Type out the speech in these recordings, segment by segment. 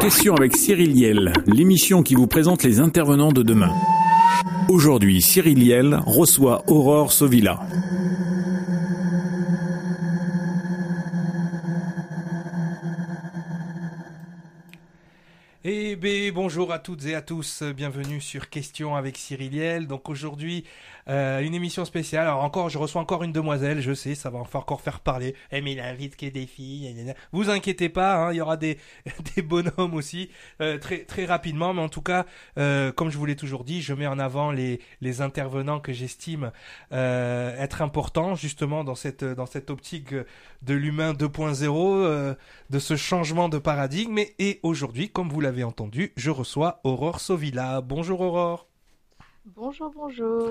Question avec Cyril Liel, l'émission qui vous présente les intervenants de demain. Aujourd'hui, Cyril Liel reçoit Aurore Sovilla. Bonjour à toutes et à tous, bienvenue sur Question avec Cyril Liel. Donc aujourd'hui, euh, une émission spéciale. Alors encore, je reçois encore une demoiselle, je sais, ça va encore faire parler. Eh mais il invite que des filles. Vous inquiétez pas, hein, il y aura des, des bonhommes aussi euh, très rapidement. Mais en tout cas, euh, comme je vous l'ai toujours dit, je mets en avant les intervenants que j'estime être importants justement dans cette optique de l'humain 2.0, de ce changement de paradigme. Et aujourd'hui, comme vous l'avez entendu, je reçois Aurore Sovilla. Bonjour Aurore. Bonjour, bonjour.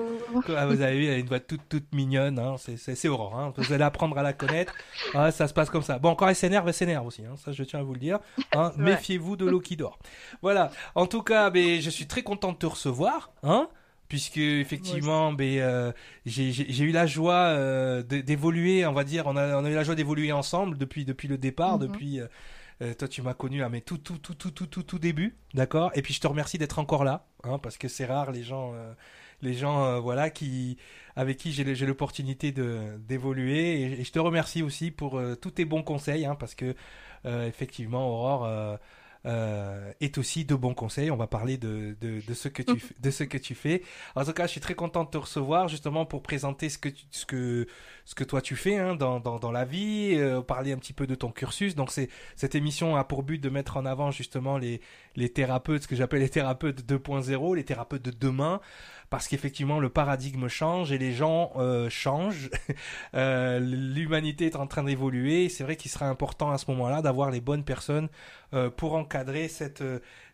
Ah, vous avez vu, elle a une voix toute, toute mignonne. Hein. C'est Aurore. Hein. Vous allez apprendre à la connaître. Ah, ça se passe comme ça. Bon, encore elle s'énerve, elle s'énerve aussi. Hein. Ça, je tiens à vous le dire. Hein. Méfiez-vous de l'eau qui dort. Voilà. En tout cas, ben, je suis très content de te recevoir. Hein puisque effectivement ben, euh, j'ai eu la joie euh, d'évoluer on va dire on a, on a eu la joie d'évoluer ensemble depuis depuis le départ mm-hmm. depuis euh, euh, toi, tu m'as connu à mais tout, tout, tout, tout, tout, tout, tout début, d'accord? Et puis je te remercie d'être encore là, hein, parce que c'est rare les gens, euh, les gens, euh, voilà, qui, avec qui j'ai l'opportunité d'évoluer. Et, et, je te remercie aussi pour tous tes bons conseils, hein, parce que effectivement, Aurore euh, est aussi de bons conseils. On va parler de, de, de, ce que tu, de ce que tu fais. En tout cas, je suis très content de te recevoir justement pour présenter ce que, tu, ce que, ce que toi tu fais hein, dans, dans, dans, la vie, euh, parler un petit peu de ton cursus. Donc, c'est cette émission a pour but de mettre en avant justement les, les thérapeutes, ce que j'appelle les thérapeutes 2.0, les thérapeutes de demain parce qu'effectivement le paradigme change et les gens euh, changent. euh, L'humanité est en train d'évoluer. C'est vrai qu'il sera important à ce moment-là d'avoir les bonnes personnes euh, pour encadrer cette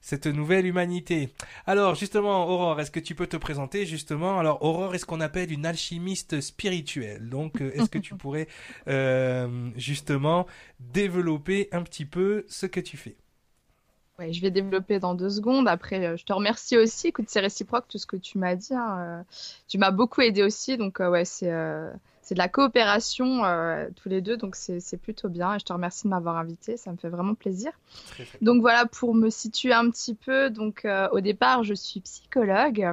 cette nouvelle humanité. Alors justement, Aurore, est-ce que tu peux te présenter justement? Alors Aurore est ce qu'on appelle une alchimiste spirituelle. Donc est-ce que tu pourrais justement développer un petit peu ce que tu fais? Je vais développer dans deux secondes. Après, euh, je te remercie aussi. Écoute, c'est réciproque tout ce que tu m'as dit. Hein. Euh, tu m'as beaucoup aidé aussi. Donc, euh, ouais, c'est c'est de la coopération tous les deux. Donc, c'est plutôt bien. Et je te remercie de m'avoir invité. Ça me fait vraiment plaisir. Donc, voilà, pour me situer un petit peu. Donc, au départ, je suis psychologue.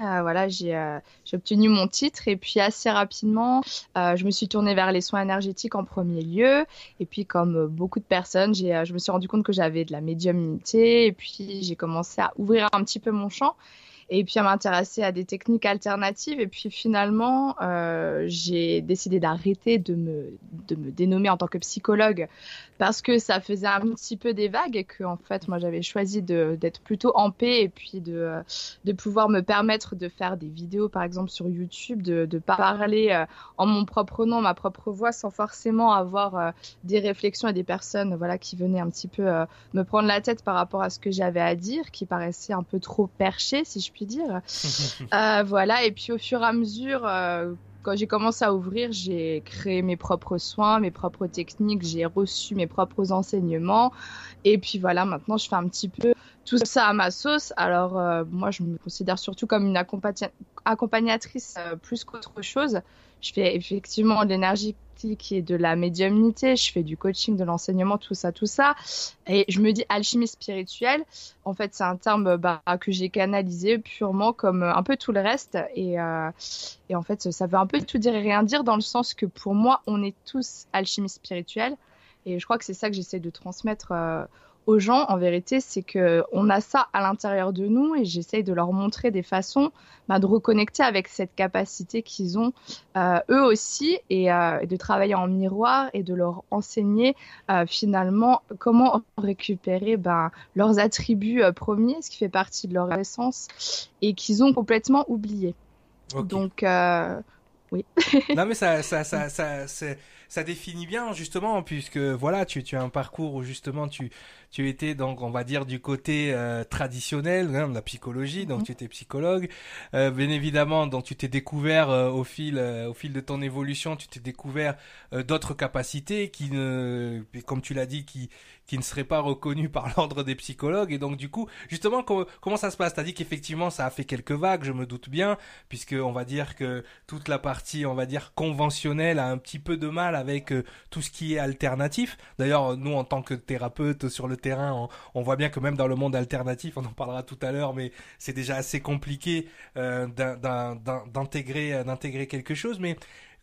Euh, voilà, euh, j'ai obtenu mon titre et puis assez rapidement, euh, je me suis tournée vers les soins énergétiques en premier lieu. Et puis, comme beaucoup de personnes, je me suis rendu compte que j'avais de la médiumnité et puis j'ai commencé à ouvrir un petit peu mon champ et puis à m'intéresser à des techniques alternatives. Et puis finalement, j'ai décidé d'arrêter de me, de me dénommer en tant que psychologue parce que ça faisait un petit peu des vagues et que en fait, moi, j'avais choisi d'être plutôt en paix et puis de, de pouvoir me permettre de faire des vidéos, par exemple, sur YouTube, de, de parler euh, en mon propre nom, ma propre voix, sans forcément avoir euh, des réflexions et des personnes voilà, qui venaient un petit peu euh, me prendre la tête par rapport à ce que j'avais à dire, qui paraissait un peu trop perché, si je puis dire. euh, voilà, et puis au fur et à mesure, euh, quand j'ai commencé à ouvrir, j'ai créé mes propres soins, mes propres techniques, j'ai reçu mes propres enseignements. Et puis voilà, maintenant je fais un petit peu tout ça à ma sauce. Alors euh, moi, je me considère surtout comme une accompagnatrice euh, plus qu'autre chose. Je fais effectivement de l'énergie est de la médiumnité, je fais du coaching, de l'enseignement, tout ça, tout ça. Et je me dis alchimie spirituelle. En fait, c'est un terme bah, que j'ai canalisé purement comme un peu tout le reste. Et, euh, et en fait, ça veut un peu tout dire et rien dire dans le sens que pour moi, on est tous alchimie spirituelle. Et je crois que c'est ça que j'essaie de transmettre euh, aux gens, en vérité, c'est que on a ça à l'intérieur de nous et j'essaye de leur montrer des façons bah, de reconnecter avec cette capacité qu'ils ont euh, eux aussi et euh, de travailler en miroir et de leur enseigner euh, finalement comment récupérer ben, leurs attributs premiers, ce qui fait partie de leur essence et qu'ils ont complètement oublié. Donc oui. non mais ça, ça, ça, ça, ça définit bien justement puisque voilà, tu, tu as un parcours où justement tu tu étais donc on va dire du côté euh, traditionnel hein, de la psychologie donc mhm. tu étais psychologue euh, bien évidemment donc tu t'es découvert euh, au fil au fil de ton évolution tu t'es découvert d'autres capacités qui ne comme tu l'as dit qui qui ne seraient pas reconnues par l'ordre des psychologues et donc du coup justement comment ça se passe? T'as dit qu'effectivement ça a fait quelques vagues je me doute bien puisque on va dire que toute la partie on va dire, conventionnelle a un petit peu de mal avec euh, tout ce qui est alternatif. D'ailleurs, nous, en tant que thérapeute sur le terrain, on, voit bien que même dans le monde alternatif, on en parlera tout à l'heure, mais c'est déjà assez compliqué euh, d'intégrer quelque chose. Mais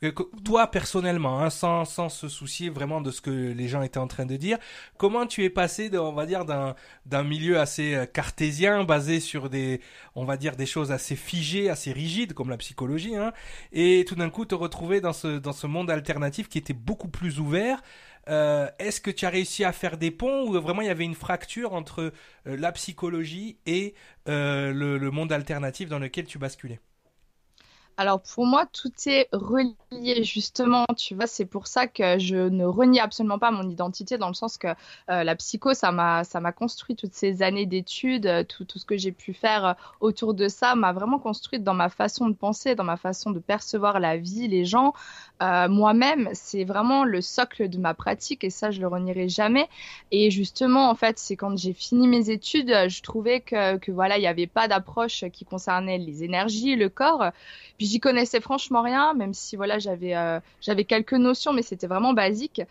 toi personnellement, hein, sans, sans se soucier vraiment de ce que les gens étaient en train de dire, comment tu es passé, on va dire, d'un, d'un milieu assez euh, cartésien, basé sur des, on va dire, des choses assez figées, assez rigides, comme la psychologie, hein, et tout d'un coup te retrouver dans ce, dans ce monde alternatif qui était beaucoup plus ouvert. Euh, est-ce que tu as réussi à faire des ponts ou vraiment il y avait une fracture entre euh, la psychologie et le, le monde alternatif dans lequel tu basculais? Alors pour moi, tout est relié justement, tu vois, c'est pour ça que je ne renie absolument pas mon identité dans le sens que euh, la psycho, ça m'a ça m'a construit toutes ces années d'études, euh, tout, tout ce que j'ai pu faire euh, autour de ça m'a vraiment construite dans ma façon de penser, dans ma façon de percevoir la vie, les gens, moi-même, c'est vraiment le socle de ma pratique et ça je le renierai jamais. Et justement, en fait, c'est quand j'ai fini mes études, je trouvais que, que voilà, il n'y avait pas d'approche qui concernait les énergies, le corps. J'y connaissais franchement rien, même si voilà j'avais euh, j'avais quelques notions, mais c'était vraiment basique.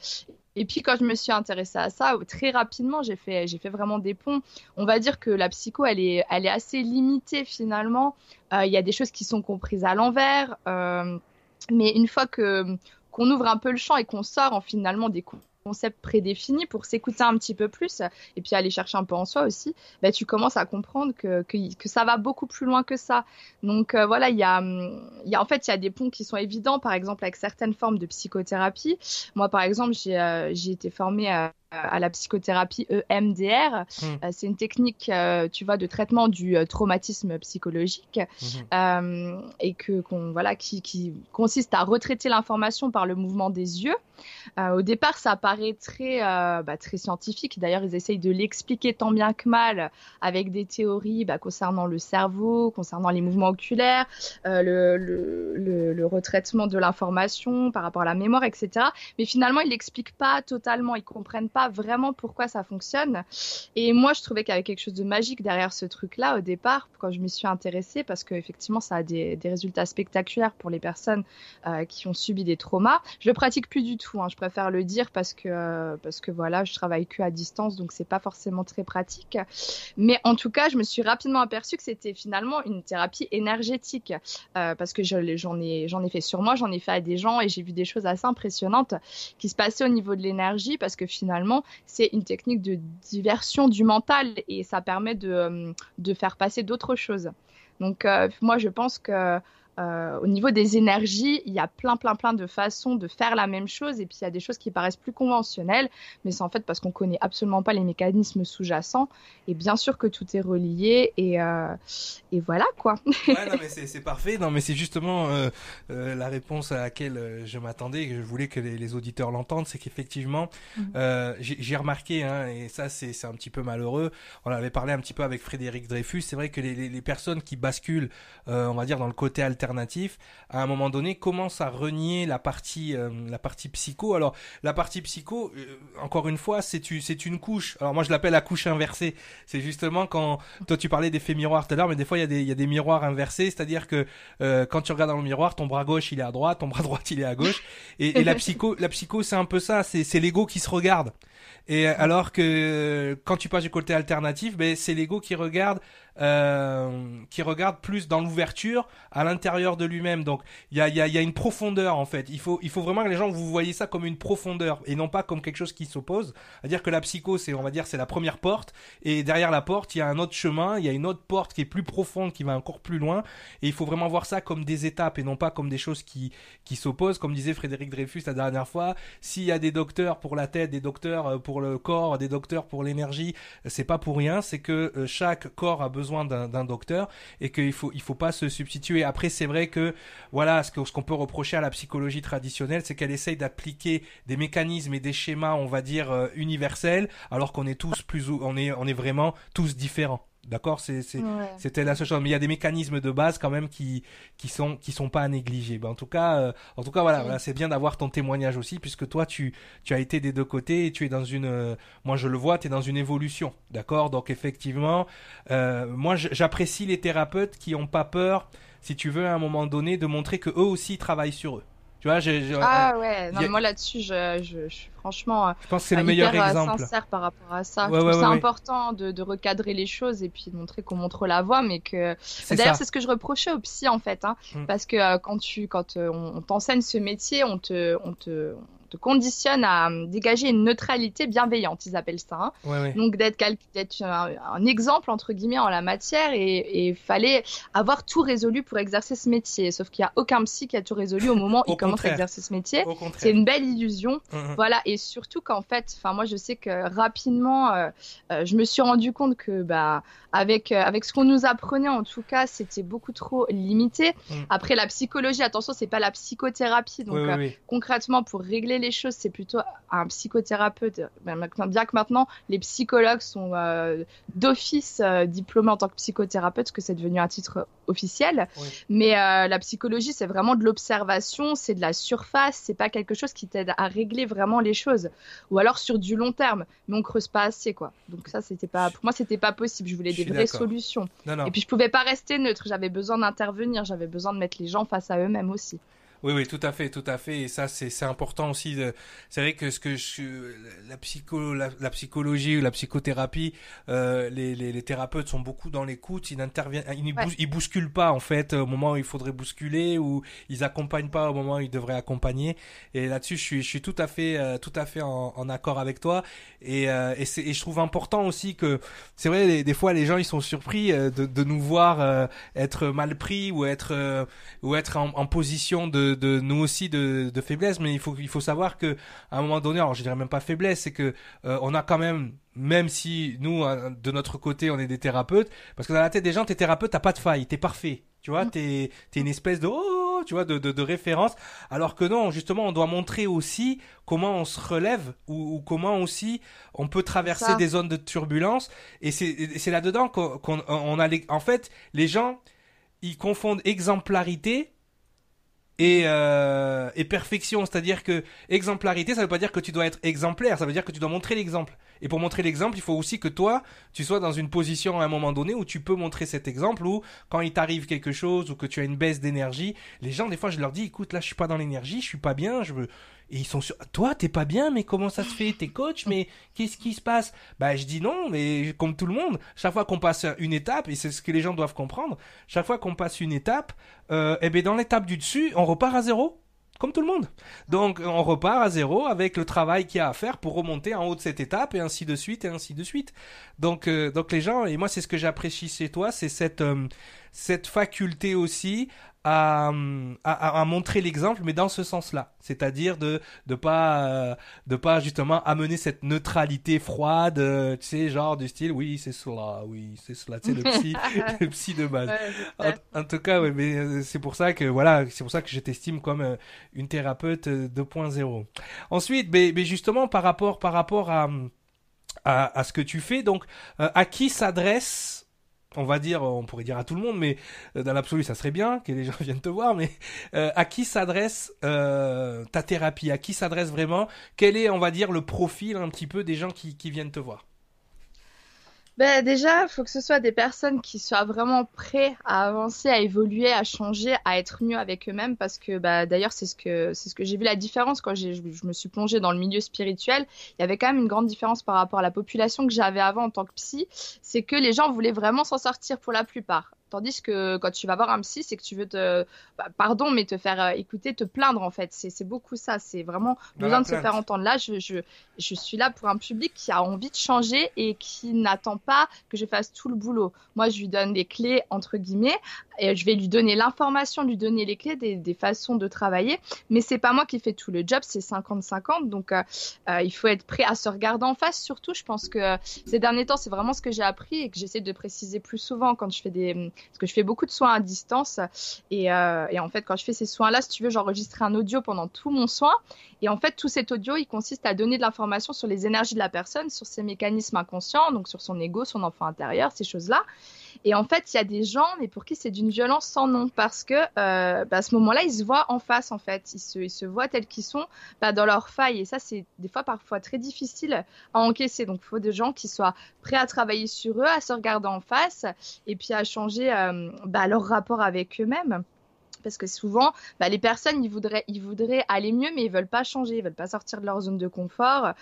Et puis quand je me suis intéressée à ça, très rapidement, j'ai fait, fait vraiment des ponts. On va dire que la psycho, elle est, elle est assez limitée finalement. Euh, il y a des choses qui sont comprises à l'envers, euh, mais une fois que qu'on ouvre un peu le champ et qu'on sort en finalement des concept prédéfini pour s'écouter un petit peu plus et puis aller chercher un peu en soi aussi, bah, tu commences à comprendre que, que, ça va beaucoup plus loin que ça. Donc euh, voilà, il y a, y a, en fait il y a des ponts qui sont évidents, par exemple avec certaines formes de psychothérapie. Moi par exemple j'ai euh, j'ai été formée à à la psychothérapie EMDR. Hmm. Euh, c'est une technique, euh, tu vois, de traitement du euh, traumatisme psychologique hmm. et que qu'on voilà qui, qui, consiste à retraiter l'information par le mouvement des yeux. au départ, ça paraît très bah, très scientifique. D'ailleurs, ils essayent de l'expliquer tant bien que mal avec des théories bah, concernant le cerveau, concernant les mouvements oculaires, le, le, le, le, retraitement de l'information par rapport à la mémoire, etc. Mais finalement, ils l'expliquent pas totalement. Ils comprennent pas vraiment pourquoi ça fonctionne. Et moi, je trouvais qu'il y avait quelque chose de magique derrière ce truc-là au départ, quand je m'y suis intéressée, parce qu'effectivement, ça a des, résultats spectaculaires pour les personnes euh, qui ont subi des traumas. Je le pratique plus du tout, hein, je préfère le dire parce que, euh, parce que voilà, je travaille que à distance, donc c'est pas forcément très pratique. Mais en tout cas, je me suis rapidement aperçue que c'était finalement une thérapie énergétique, euh, parce que j'en ai, j'en ai fait sur moi, j'en ai fait à des gens et j'ai vu des choses assez impressionnantes qui se passaient au niveau de l'énergie, parce que finalement, c'est une technique de diversion du mental et ça permet de, euh, de faire passer d'autres choses. Donc, euh, moi, je pense que euh, au niveau des énergies, il y a plein, plein, plein de façons de faire la même chose. Et puis, il y a des choses qui paraissent plus conventionnelles, mais c'est en fait parce qu'on connaît absolument pas les mécanismes sous-jacents. Et bien sûr que tout est relié. Et, euh, et voilà, quoi. ouais, non, mais c'est parfait. Non, mais c'est justement euh, la réponse à laquelle je m'attendais, que je voulais que les, les auditeurs l'entendent. C'est qu'effectivement, mhm. j'ai remarqué, hein, et ça, c'est un petit peu malheureux. On avait parlé un petit peu avec Frédéric Dreyfus. C'est vrai que les, les, les personnes qui basculent, on va dire, dans le côté alternatif, à un moment donné, commence à renier la partie, euh, la partie psycho. Alors, la partie psycho, euh, encore une fois, c'est c'est une couche. Alors moi, je l'appelle la couche inversée. C'est justement quand toi tu parlais d'effet miroir tout à l'heure, mais des fois il y a des, il y a des miroirs inversés, c'est-à-dire que euh, quand tu regardes dans le miroir, ton bras gauche il est à droite, ton bras droit il est à gauche, et, la psycho, la psycho c'est un peu ça, c'est c'est l'ego qui se regarde. Et alors que quand tu passes du côté alternatif, ben c'est l'ego qui regarde euh, qui regarde plus dans l'ouverture à l'intérieur de lui-même. Donc il y a, y, a, y a une profondeur en fait. Il faut, il faut vraiment que les gens vous voyez ça comme une profondeur et non pas comme quelque chose qui s'oppose. C'est-à-dire que la psycho, c'est on va dire c'est la première porte et derrière la porte il y a un autre chemin, il y a une autre porte qui est plus profonde, qui va encore plus loin. Et il faut vraiment voir ça comme des étapes et non pas comme des choses qui qui s'opposent. Comme disait Frédéric Dreyfus la dernière fois, s'il y a des docteurs pour la tête, des docteurs euh, pour le corps, des docteurs pour l'énergie, c'est pas pour rien. C'est que euh, chaque corps a besoin d'un docteur et qu'il faut il faut pas se substituer. Après c'est vrai que voilà ce qu'on ce qu'on peut reprocher à la psychologie traditionnelle, c'est qu'elle essaye d'appliquer des mécanismes et des schémas, on va dire euh, universels, alors qu'on est tous plus on est on est vraiment tous différents. D'accord, c'est, c'était la seule chose. Mais il y a des mécanismes de base quand même qui qui sont qui sont pas à négliger. Ben, en tout cas, euh, en tout cas voilà, c'est bien d'avoir ton témoignage aussi puisque toi tu tu as été des deux côtés et tu es dans une, euh, moi je le vois, tu es dans une évolution, d'accord? Donc effectivement, euh, moi j'apprécie les thérapeutes qui ont pas peur, si tu veux, à un moment donné, de montrer que eux aussi travaillent sur eux. Tu vois, ah ouais, non, moi là-dessus, je, je, je, franchement, je pense que c'est le meilleur euh, exemple. sincère par rapport à ça. je trouve c'est important de, de, recadrer les choses et puis de montrer qu'on montre la voie, mais que d'ailleurs c'est ce que je reprochais au psy en fait, hein, mm. parce que euh, quand tu, quand euh, on t'enseigne ce métier, on te, on te, conditionne à euh, dégager une neutralité bienveillante, ils appellent ça. Hein. Donc d'être un, exemple entre guillemets en la matière et il fallait avoir tout résolu pour exercer ce métier. Sauf qu'il n'y a aucun psy qui a tout résolu au moment où il commence à exercer ce métier. C'est une belle illusion. Mmh, mmh. Voilà et surtout qu'en fait, enfin moi je sais que rapidement, euh, euh, je me suis rendu compte que bah avec avec ce qu'on nous apprenait en tout cas, c'était beaucoup trop limité. Mmh. Après la psychologie, attention, c'est pas la psychothérapie. Donc concrètement pour régler les choses, c'est plutôt un psychothérapeute. Bien que maintenant, les psychologues sont euh, d'office euh, diplômés en tant que psychothérapeute, que c'est devenu un titre officiel. Mais euh, la psychologie, c'est vraiment de l'observation, c'est de la surface, c'est pas quelque chose qui t'aide à régler vraiment les choses. Ou alors sur du long terme, mais on creuse pas assez, quoi. Donc ça, c'était pas, pour moi, c'était pas possible. Je voulais des vraies solutions. Et puis je pouvais pas rester neutre. J'avais besoin d'intervenir. J'avais besoin de mettre les gens face à eux-mêmes aussi. Oui, oui, tout à fait, tout à fait. Et ça, c'est important aussi. C'est vrai que ce que je, la psycho, la, psychologie ou la psychothérapie, euh, les, les, les, thérapeutes sont beaucoup dans l'écoute. Ils n'interviennent, ils, ils, bousculent pas en fait au moment où il faudrait bousculer ou ils accompagnent pas au moment où ils devraient accompagner. Et là-dessus, je suis, je suis tout à fait, euh, tout à fait en, en, accord avec toi. Et, euh, et, et, je trouve important aussi que, c'est vrai, des fois, les gens ils sont surpris euh, de, de nous voir euh, être mal pris ou être, ou être en, en position de de, nous aussi de, de, faiblesse, mais il faut il faut savoir que à un moment donné, alors je dirais même pas faiblesse, c'est que euh, on a quand même même si nous de notre côté on est des thérapeutes, parce que dans la tête des gens, t'es thérapeute, t'as pas de faille, t'es parfait. Tu vois, mm. t'es es une espèce de oh, tu vois, de, de, de, référence. Alors que non, justement, on doit montrer aussi comment on se relève ou, comment aussi on peut traverser des zones de turbulence. Et c'est là-dedans qu'on on a les, en fait les gens ils confondent exemplarité et, euh, et perfection, c'est-à-dire que exemplarité, ça veut pas dire que tu dois être exemplaire, ça veut dire que tu dois montrer l'exemple. Et pour montrer l'exemple, il faut aussi que toi, tu sois dans une position à un moment donné où tu peux montrer cet exemple, où quand il t'arrive quelque chose ou que tu as une baisse d'énergie, les gens, des fois, je leur dis, écoute, là, je suis pas dans l'énergie, je suis pas bien, je veux, et ils sont sur, toi, t'es pas bien, mais comment ça se fait? T'es coach, mais qu'est-ce qui se passe? Bah, je dis non, mais comme tout le monde, chaque fois qu'on passe une étape, et c'est ce que les gens doivent comprendre, chaque fois qu'on passe une étape, euh, eh ben, dans l'étape du dessus, on repart à zéro comme tout le monde. Donc on repart à zéro avec le travail qu'il y a à faire pour remonter en haut de cette étape et ainsi de suite et ainsi de suite. Donc euh, donc les gens et moi c'est ce que j'apprécie chez toi, c'est cette euh, cette faculté aussi à, à, à montrer l'exemple, mais dans ce sens-là, c'est-à-dire de de pas euh, de pas justement amener cette neutralité froide, tu sais, genre du style, oui c'est cela, oui c'est cela, tu sais le psy, le psy de base. en, tout cas, ouais, mais c'est pour ça que voilà, c'est pour ça que je t'estime comme une thérapeute 2.0. Ensuite, mais, mais justement par rapport par rapport à à, à ce que tu fais, donc à qui s'adresse on va dire, on pourrait dire à tout le monde, mais euh, dans l'absolu, ça serait bien que les gens viennent te voir, mais euh, à qui s'adresse euh, ta thérapie? À qui s'adresse vraiment? Quel est, on va dire, le profil un petit peu des gens qui viennent te voir? Ben déjà, il faut que ce soit des personnes qui soient vraiment prêtes à avancer, à évoluer, à changer, à être mieux avec eux-mêmes, parce que bah, d'ailleurs c'est ce que c'est ce que j'ai vu la différence quand je, je me suis plongée dans le milieu spirituel. Il y avait quand même une grande différence par rapport à la population que j'avais avant en tant que psy, c'est que les gens voulaient vraiment s'en sortir pour la plupart. Tandis que quand tu vas voir un psy, c'est que tu veux te, bah, pardon, mais te faire euh, écouter, te plaindre en fait. C'est beaucoup ça. C'est vraiment besoin de se faire entendre. Là, je, je, je, suis là pour un public qui a envie de changer et qui n'attend pas que je fasse tout le boulot. Moi, je lui donne des clés entre guillemets et je vais lui donner l'information, lui donner les clés des, des, façons de travailler. Mais c'est pas moi qui fais tout le job, c'est 50-50. Donc, euh, euh, il faut être prêt à se regarder en face. Surtout, je pense que ces derniers temps, c'est vraiment ce que j'ai appris et que j'essaie de préciser plus souvent quand je fais des parce que je fais beaucoup de soins à distance. Et, et en fait, quand je fais ces soins-là, si tu veux, j'enregistre un audio pendant tout mon soin. Et en fait, tout cet audio, il consiste à donner de l'information sur les énergies de la personne, sur ses mécanismes inconscients, donc sur son ego, son enfant intérieur, ces choses-là. Et en fait, il y a des gens, mais pour qui c'est d'une violence sans nom, parce que euh, bah, à ce moment-là, ils se voient en face, en fait. Ils se, voient tels qu'ils sont bah, dans leur faille. Et ça, c'est des fois parfois très difficile à encaisser. Donc, il faut des gens qui soient prêts à travailler sur eux, à se regarder en face, et puis à changer euh, bah, leur rapport avec eux-mêmes parce que souvent, bah, les personnes, ils voudraient, ils voudraient aller mieux, mais ils veulent pas changer, ils veulent pas sortir de leur zone de confort.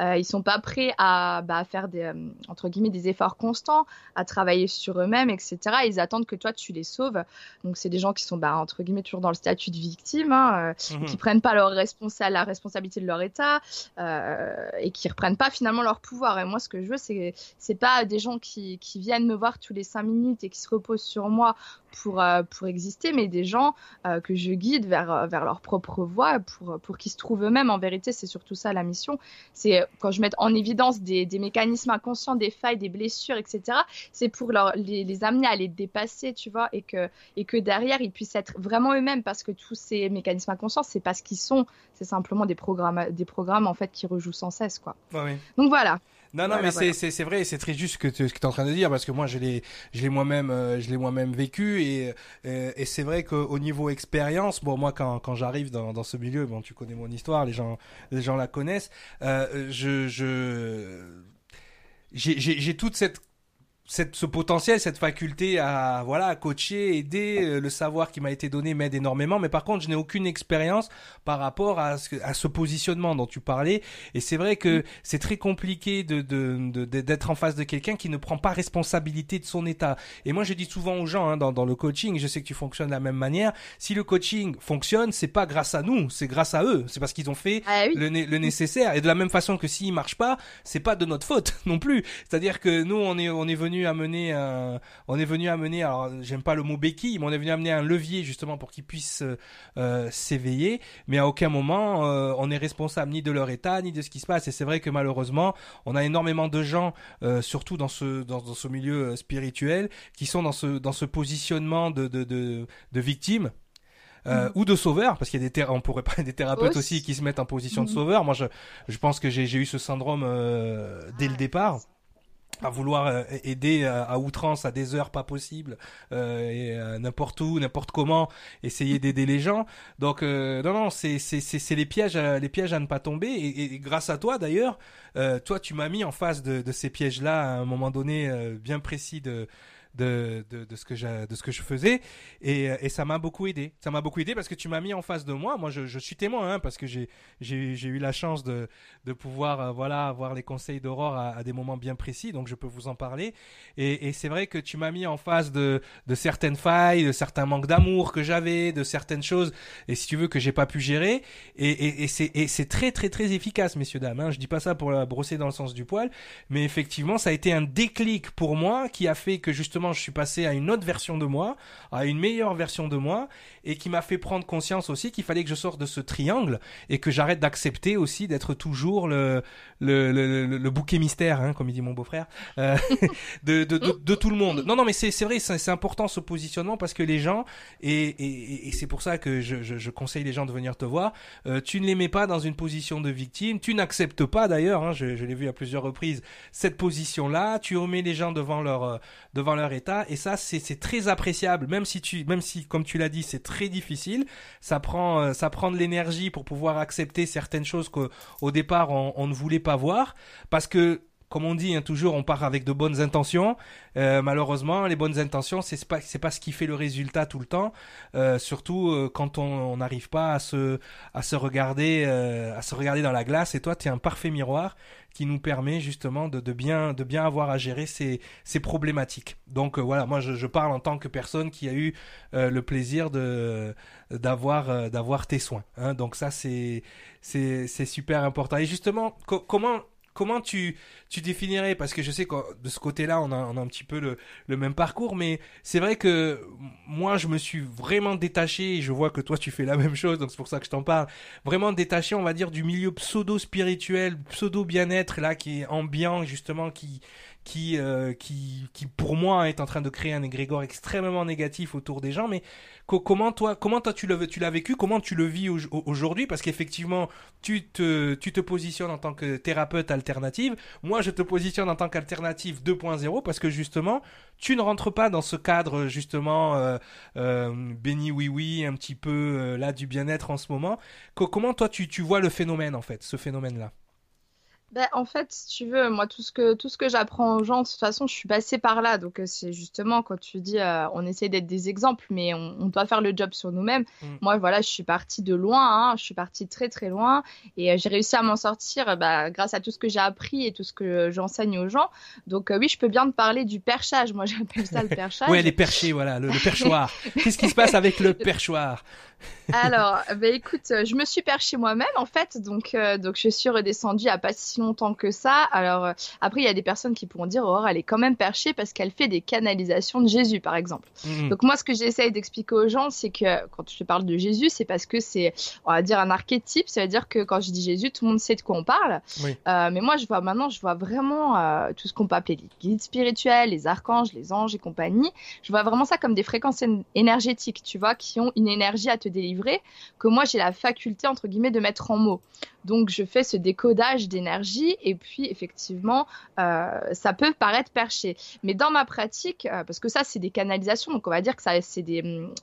Euh, ils sont pas prêts à bah, faire des, euh, entre guillemets, des efforts constants, à travailler sur eux-mêmes, etc. Ils attendent que toi, tu les sauves. Donc, c'est des gens qui sont, bah, entre guillemets, toujours dans le statut de victime, hein, euh, mmh. qui prennent pas leur responsa la responsabilité de leur état euh, et qui reprennent pas finalement leur pouvoir. Et moi, ce que je veux, c'est, c'est pas des gens qui, qui viennent me voir tous les cinq minutes et qui se reposent sur moi pour, euh, pour exister, mais des gens euh, que je guide vers, euh, vers leur propre voie pour, pour qu'ils se trouvent eux-mêmes. En vérité, c'est surtout ça la mission. C'est quand je mets en évidence des, des, mécanismes inconscients, des failles, des blessures, etc. C'est pour leur, les, les, amener à les dépasser, tu vois, et que, et que derrière, ils puissent être vraiment eux-mêmes parce que tous ces mécanismes inconscients, c'est pas ce qu'ils sont, c'est simplement des programmes, des programmes en fait qui rejouent sans cesse, quoi. Ouais, oui. Donc voilà. Non, non, voilà, mais voilà. c'est c'est vrai, c'est très juste ce que tu es en train de dire parce que moi je l'ai je l'ai moi-même euh, je l'ai moi-même vécu et et, et c'est vrai qu'au niveau expérience, bon moi quand quand j'arrive dans dans ce milieu, bon tu connais mon histoire, les gens les gens la connaissent, euh, je je j'ai j'ai toute cette cette, ce potentiel, cette faculté à voilà à coacher, aider, euh, le savoir qui m'a été donné m'aide énormément. Mais par contre, je n'ai aucune expérience par rapport à ce, à ce positionnement dont tu parlais. Et c'est vrai que mmh. c'est très compliqué de d'être de, en face de quelqu'un qui ne prend pas responsabilité de son état. Et moi, je dis souvent aux gens hein, dans, dans le coaching, je sais que tu fonctionnes de la même manière. Si le coaching fonctionne, c'est pas grâce à nous, c'est grâce à eux. C'est parce qu'ils ont fait ah, oui. le, le, nécessaire. Et de la même façon que s'il marche pas, c'est pas de notre faute non plus. C'est-à-dire que nous, on est on est venu à mener un, on est venu amener, alors j'aime pas le mot béquille, mais on est venu amener un levier justement pour qu'ils puissent euh, s'éveiller, mais à aucun moment euh, on est responsable ni de leur état ni de ce qui se passe. Et c'est vrai que malheureusement, on a énormément de gens, euh, surtout dans ce dans, dans, ce milieu spirituel, qui sont dans ce dans ce positionnement de de, de, de victimes. Euh, mmh. ou de sauveur parce qu'il y a des on pourrait des thérapeutes aussi. aussi. qui se mettent en position mmh. de sauveur moi je je pense que j'ai eu ce syndrome euh, dès le départ à vouloir euh, aider à, à, outrance à des heures pas possibles euh, euh, n'importe où n'importe comment essayer d'aider les gens. Donc euh, non non c'est c'est c'est les pièges à, les pièges à ne pas tomber. Et, et grâce à toi d'ailleurs euh, toi tu m'as mis en face de, de, ces pièges là à un moment donné euh, bien précis de de, de, de, ce que je, de ce que je faisais. Et, et ça m'a beaucoup aidé. Ça m'a beaucoup aidé parce que tu m'as mis en face de moi. Moi je, suis témoin hein, parce que j'ai eu la chance de, de pouvoir euh, voilà avoir les conseils d'Aurore à, à, des moments bien précis. Donc je peux vous en parler. Et, et c'est vrai que tu m'as mis en face de, de certaines failles de certains manques d'amour que j'avais de certaines choses. Et si tu veux que j'ai pas pu gérer. Et, et, et c'est très très très efficace messieurs dames hein. je dis pas ça pour la brosser dans le sens du poil. Mais effectivement ça a été un déclic pour moi qui a fait que justement je suis passé à une autre version de moi, à une meilleure version de moi, et qui m'a fait prendre conscience aussi qu'il fallait que je sorte de ce triangle et que j'arrête d'accepter aussi d'être toujours le, bouquet mystère, hein, comme il dit mon beau-frère, euh, de, tout le monde. Non, non, mais c'est vrai, c'est important ce positionnement parce que les gens, et, c'est pour ça que je, conseille les gens de venir te voir, euh, tu ne les mets pas dans une position de victime, tu n'acceptes pas d'ailleurs, hein, je, je l'ai vu à plusieurs reprises, cette position-là, tu remets les gens devant leur, euh, devant leur et ça c'est très appréciable. Même si tu même si comme tu l'as dit c'est très difficile ça prend euh, ça prend de l'énergie pour pouvoir accepter certaines choses qu'au départ on ne voulait pas voir. Parce que comme on dit hein, toujours, on part avec de bonnes intentions. Euh, malheureusement, les bonnes intentions, c'est pas c'est pas ce qui fait le résultat tout le temps. Euh, surtout euh, quand on n'arrive pas à se regarder dans la glace. Et toi, tu es un parfait miroir qui nous permet justement de, bien avoir à gérer ces ces problématiques. Donc voilà, moi je, parle en tant que personne qui a eu le plaisir d'avoir tes soins. Hein. Donc ça c'est super important. Et justement, co comment comment tu, tu définirais? Parce que je sais que de ce côté-là, on a, on a un petit peu le, le même parcours, mais c'est vrai que moi, je me suis vraiment détaché, et je vois que toi, tu fais la même chose, donc c'est pour ça que je t'en parle, vraiment détaché, on va dire, du milieu pseudo-spirituel, pseudo-bien-être, là, qui est ambiant, justement, qui, qui, euh, qui, qui pour moi est en train de créer un égrégore extrêmement négatif autour des gens. Mais comment toi, comment toi tu l'as, vécu, comment tu le vis aujourd'hui? Parce qu'effectivement, tu te, tu te positionnes en tant que thérapeute alternative. Moi, je te positionne en tant qu'alternative 2.0 parce que justement, tu ne rentres pas dans ce cadre justement euh, euh, béni oui oui, un petit peu euh, là du bien-être en ce moment. comment toi tu, tu vois le phénomène en fait, ce phénomène-là? Ben, en fait, si tu veux, moi, tout ce que, tout ce que j'apprends aux gens, de toute façon, je suis passée par là. Donc, euh, c'est justement quand tu dis, euh, on essaie d'être des exemples, mais on, doit faire le job sur nous-mêmes. Mm. Moi, voilà, je suis partie de loin, hein, je suis partie très, très loin. Et euh, j'ai réussi à m'en sortir bah, grâce à tout ce que j'ai appris et tout ce que j'enseigne aux gens. Donc, oui, je peux bien te parler du perchage. Moi, j'appelle ça le perchage. oui, les perchés, voilà, le, le perchoir. Qu'est-ce qui se passe avec le perchoir? Alors, bah, écoute, je me suis perchée moi-même en fait, donc euh, donc je suis redescendue à pas si longtemps que ça. Alors euh, après, il y a des personnes qui pourront dire, oh, elle est quand même perchée parce qu'elle fait des canalisations de Jésus, par exemple. Mhm. Donc moi, ce que j'essaye d'expliquer aux gens, c'est que quand je parle de Jésus, c'est parce que c'est, on va dire, un archétype. Ça veut dire que quand je dis Jésus, tout le monde sait de quoi on parle. mais moi, je vois maintenant, je vois vraiment tout ce qu'on peut appeler les guides spirituels, les archanges, les anges et compagnie. Je vois vraiment ça comme des fréquences énergétiques, tu vois, qui ont une énergie à te délivrer que moi j'ai la faculté entre guillemets de mettre en mots. Donc je fais ce décodage d'énergie et puis effectivement euh, ça peut paraître perché. Mais dans ma pratique, euh, parce que ça c'est des canalisations, donc on va dire que ça c'est des, hum,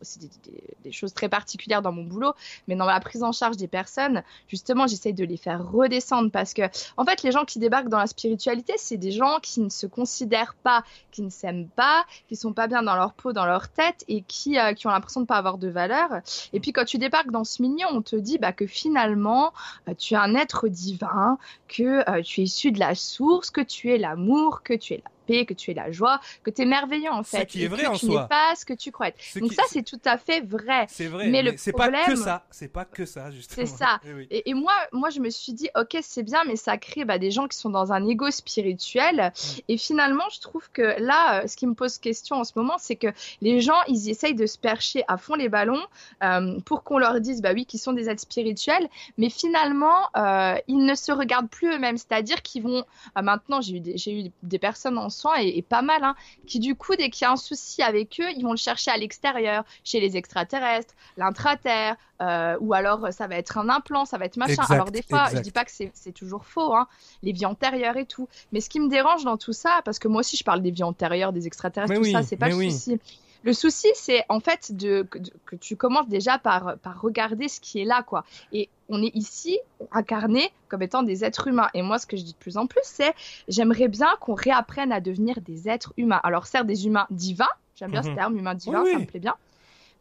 des, choses très particulières dans mon boulot, mais dans la prise en charge des personnes, justement j'essaye de les faire redescendre parce que en fait les gens qui débarquent dans la spiritualité, c'est des gens qui ne se considèrent pas, qui ne s'aiment pas, qui sont pas bien dans leur peau, dans leur tête et qui, euh, qui ont l'impression de pas avoir de valeur. Et puis quand tu débarques dans ce milieu, on te dit bah, que finalement tu es un être divin, que euh, tu es issu de la source, que tu es l'amour, que tu es la que tu es la joie, que tu es merveilleux en fait. Ce qui est vrai que en tu soi. pas ce que tu crois être. Donc ça, c'est tout à fait vrai. C'est vrai. Mais, le c'est pas que ça. C'est pas que ça, justement. C'est ça. Eh et, moi, moi, je me suis dit, ok, c'est bien, mais ça crée bah, des gens qui sont dans un ego spirituel. Et finalement, je trouve que là, euh, ce qui me pose question en ce moment, c'est que les gens, ils essayent de se percher à fond les ballons euh, pour qu'on leur dise, bah oui, qu'ils sont des êtres spirituels. Mais finalement, euh, ils ne se regardent plus eux-mêmes. C'est-à-dire qu'ils vont. maintenant, j'ai eu, des, j'ai eu des personnes en et, pas mal, hein, qui du coup, dès qu'il y a un souci avec eux, ils vont le chercher à l'extérieur, chez les extraterrestres, l'intraterre, euh, ou alors ça va être un implant, ça va être machin. alors des fois, je dis pas que c'est toujours faux, hein, les vies antérieures et tout. Mais ce qui me dérange dans tout ça, parce que moi aussi je parle des vies antérieures, des extraterrestres, tout ça, c'est pas le souci. Le souci, c'est en fait de, que, tu commences déjà par, par regarder ce qui est là, quoi. Et on est ici incarné comme étant des êtres humains. Et moi, ce que je dis de plus en plus, c'est j'aimerais bien qu'on réapprenne à devenir des êtres humains. Alors, certes, des humains divins, j'aime bien ce mhm. terme, humain divin, ça me plaît bien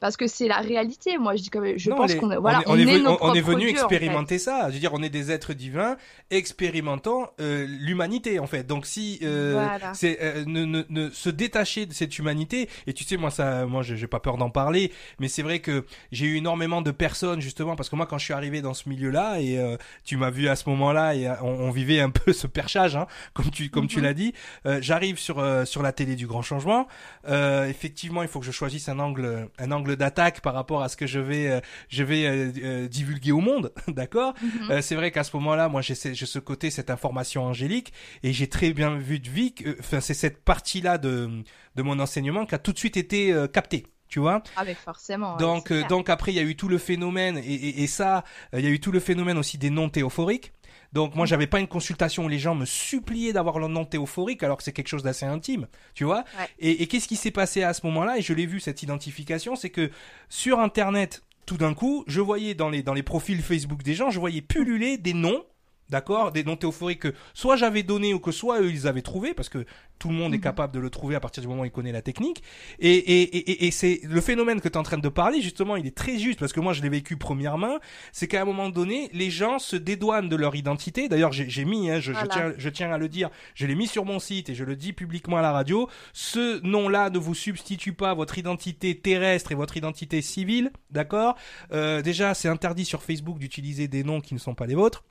parce que c'est la réalité. Moi, je dis que je pense qu'on voilà, on, est, on est venu expérimenter ça. Je veux dire, on est des êtres divins expérimentant euh, l'humanité en fait. Donc si euh, c'est euh, ne, ne, ne, se détacher de cette humanité et tu sais moi ça moi j'ai pas peur d'en parler, mais c'est vrai que j'ai eu énormément de personnes justement parce que moi quand je suis arrivé dans ce milieu-là et euh, tu m'as vu à ce moment-là et on, on, vivait un peu ce perchage hein, comme tu comme tu mhm. l'as dit. J'arrive sur sur la télé du grand changement. effectivement, il faut que je choisisse un angle un angle d'attaque par rapport à ce que je vais euh, je vais euh, euh, divulguer au monde, d'accord mhm. C'est vrai qu'à ce moment-là, moi j'ai ce côté cette information angélique et j'ai très bien vu de vie enfin c'est cette partie-là de de mon enseignement qui a tout de suite été captée tu vois ah mais forcément donc donc après il y a eu tout le phénomène et, et, ça il y a eu tout le phénomène aussi des non théophoriques donc moi, j'avais pas une consultation où les gens me suppliaient d'avoir leur nom théophorique alors que c'est quelque chose d'assez intime, tu vois. Et, qu'est-ce qui s'est passé à ce moment-là? Et je l'ai vu cette identification, c'est que sur Internet, tout d'un coup, je voyais dans les dans les profils Facebook des gens, je voyais pulluler des noms D'accord? Des noms théophoriques que soit j'avais donné ou que soit eux ils avaient trouvé, parce que tout le monde est mhm. capable de le trouver à partir du moment où il connaît la technique. Et, et, et, et c'est le phénomène que tu es en train de parler, justement, il est très juste, parce que moi je l'ai vécu première main, c'est qu'à un moment donné, les gens se dédouanent de leur identité. D'ailleurs, j'ai mis, hein, je, je, tiens, je tiens à le dire, je l'ai mis sur mon site et je le dis publiquement à la radio, ce nom-là ne vous substitue pas votre identité terrestre et votre identité civile, d'accord? Euh, Déjà, c'est interdit sur Facebook d'utiliser des noms qui ne sont pas les vôtres.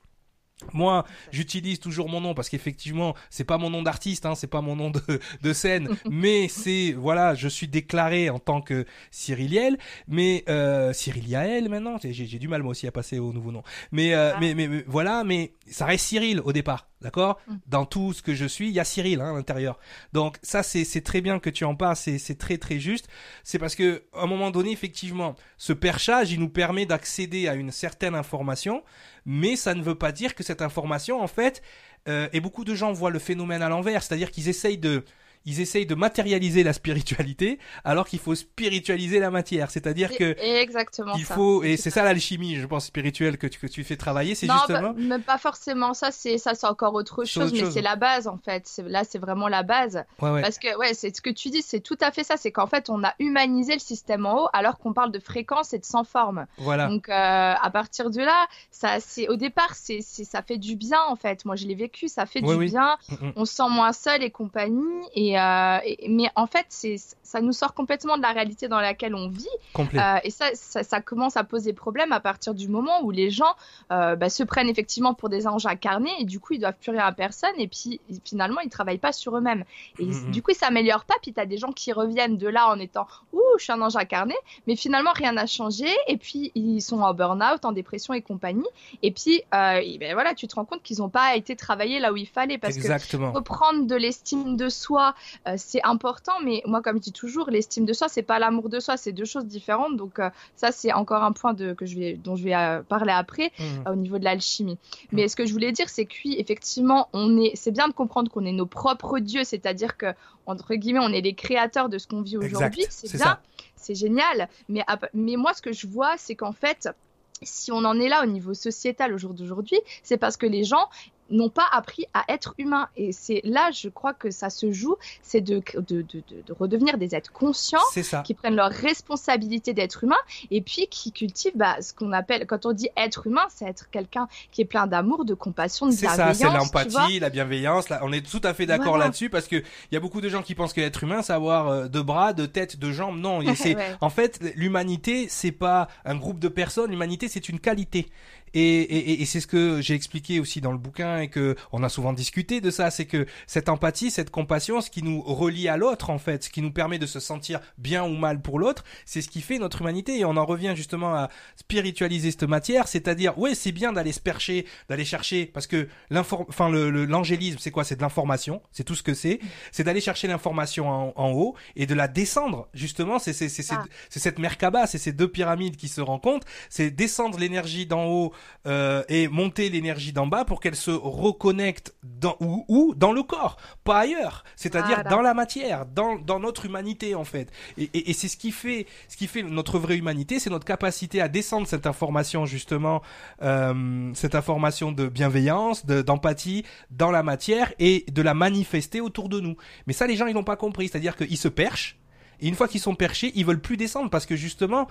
Moi, j'utilise toujours mon nom parce qu'effectivement, c'est pas mon nom d'artiste, hein, c'est pas mon nom de, de scène, mais c'est voilà, je suis déclaré en tant que Cyriliel, mais euh, Cyril Yael maintenant, j'ai du mal moi aussi à passer au nouveau nom. Mais, euh, ah. mais, mais, voilà, mais ça reste Cyril au départ, d'accord? Mm. Dans tout ce que je suis, il y a Cyril hein, à l'intérieur. Donc ça, c'est c'est très bien que tu en parles, c'est c'est très très juste. C'est parce que à un moment donné, effectivement, ce perchage, il nous permet d'accéder à une certaine information, mais ça ne veut pas dire que cette information, en fait, euh, et beaucoup de gens voient le phénomène à l'envers, c'est-à-dire qu'ils essayent de ils essayent de matérialiser la spiritualité alors qu'il faut spiritualiser la matière. C'est-à-dire que Et exactement il ça. faut et c'est ça l'alchimie, je pense spirituelle que tu, que tu fais travailler, c'est non, justement bah, mais pas forcément ça. C'est ça, c'est encore autre chose, autre mais c'est la base en fait. Là, c'est vraiment la base. ouais ouais. Parce que ouais, c'est ce que tu dis, c'est tout à fait ça. C'est qu'en fait, on a humanisé le système en haut, alors qu'on parle de fréquence et de sans forme. Voilà. Donc euh, à partir de là, ça, c'est au départ, c'est, ça fait du bien en fait. Moi, je l'ai vécu, ça fait Oui, du oui. bien. Mm, mm. On se sent moins seul et compagnie. Et, euh, et- mais en fait, c'est, ça nous sort complètement de la réalité dans laquelle on vit. Euh, et ça, ça, ça commence à poser problème à partir du moment où les gens euh, bah, se prennent effectivement pour des anges incarnés et du coup ils doivent plus rien à personne et puis finalement ils travaillent pas sur eux-mêmes. Et ils- Mhm. du coup ils s'améliorent pas. Puis t'as des gens qui reviennent de là en étant ouh je suis un ange incarné, mais finalement rien n'a changé et puis ils sont en burn-out, en dépression et compagnie. Et puis euh, et ben voilà tu te rends compte qu'ils ont pas été travaillés là où il fallait parce que Exactement. reprendre de l'estime de soi, euh, c'est important, mais moi, comme je dis toujours, l'estime de soi, c'est pas l'amour de soi, c'est deux choses différentes. Donc, euh, ça, c'est encore un point de, que je vais, dont je vais parler après Mm. euh, au niveau de l'alchimie. Mais ce que je voulais dire, c'est que oui, effectivement, on est, c'est bien de comprendre qu'on est nos propres dieux, c'est-à-dire que, entre guillemets, on est les créateurs de ce qu'on vit aujourd'hui. C'est bien, c'est génial. Mais, mais moi, ce que je vois, c'est qu'en fait, si on en est là au niveau sociétal au jour d'aujourd'hui, c'est parce que les gens n'ont pas appris à être humains. Et c'est là, je crois que ça se joue, c'est de, de, de, de- de redevenir des êtres conscients C'est ça. qui prennent leur responsabilité d'être humain et puis qui cultivent bah, ce qu'on appelle, quand on dit être humain, c'est être quelqu'un qui est plein d'amour, de compassion, de C'est ça, bienveillance. c'est tu vois. l'empathie, la bienveillance. Là, on est tout à fait d'accord Voilà. là-dessus parce que il y a beaucoup de gens qui pensent que l'être humain, c'est avoir euh, deux bras, deux têtes, deux jambes. Non, c'est Ouais. en fait l'humanité, c'est pas un groupe de personnes. L'humanité, c'est une qualité. Et, et, et- c'est ce que j'ai expliqué aussi dans le bouquin et que on a souvent discuté de ça, c'est que cette empathie, cette compassion, ce qui nous relie à l'autre en fait, ce qui nous permet de se sentir bien ou mal pour l'autre, c'est ce qui fait notre humanité. Et on en revient justement à spiritualiser cette matière, c'est-à-dire ouais, c'est bien d'aller se percher, d'aller chercher, parce que enfin le le- l'angélisme, c'est quoi? C'est de l'information, c'est tout ce que c'est. C'est d'aller chercher l'information en, en haut et de la descendre. Justement, c'est c'est c'est c'est Ah. cette Merkaba, c'est ces deux pyramides qui se rencontrent. C'est descendre l'énergie d'en haut euh, et monter l'énergie d'en bas pour qu'elle se reconnecte dans ou, ou dans le corps, pas ailleurs. C'est-à-dire Voilà. dans la matière, dans dans notre humanité en fait. Et, et, et c'est ce qui fait ce qui fait notre vraie humanité, c'est notre capacité à descendre cette information justement, euh, cette information de bienveillance, de- d'empathie dans la matière et de la manifester autour de nous. Mais ça, les gens ils n'ont pas compris, c'est-à-dire qu'ils se perchent et une fois qu'ils sont perchés, ils veulent plus descendre parce que justement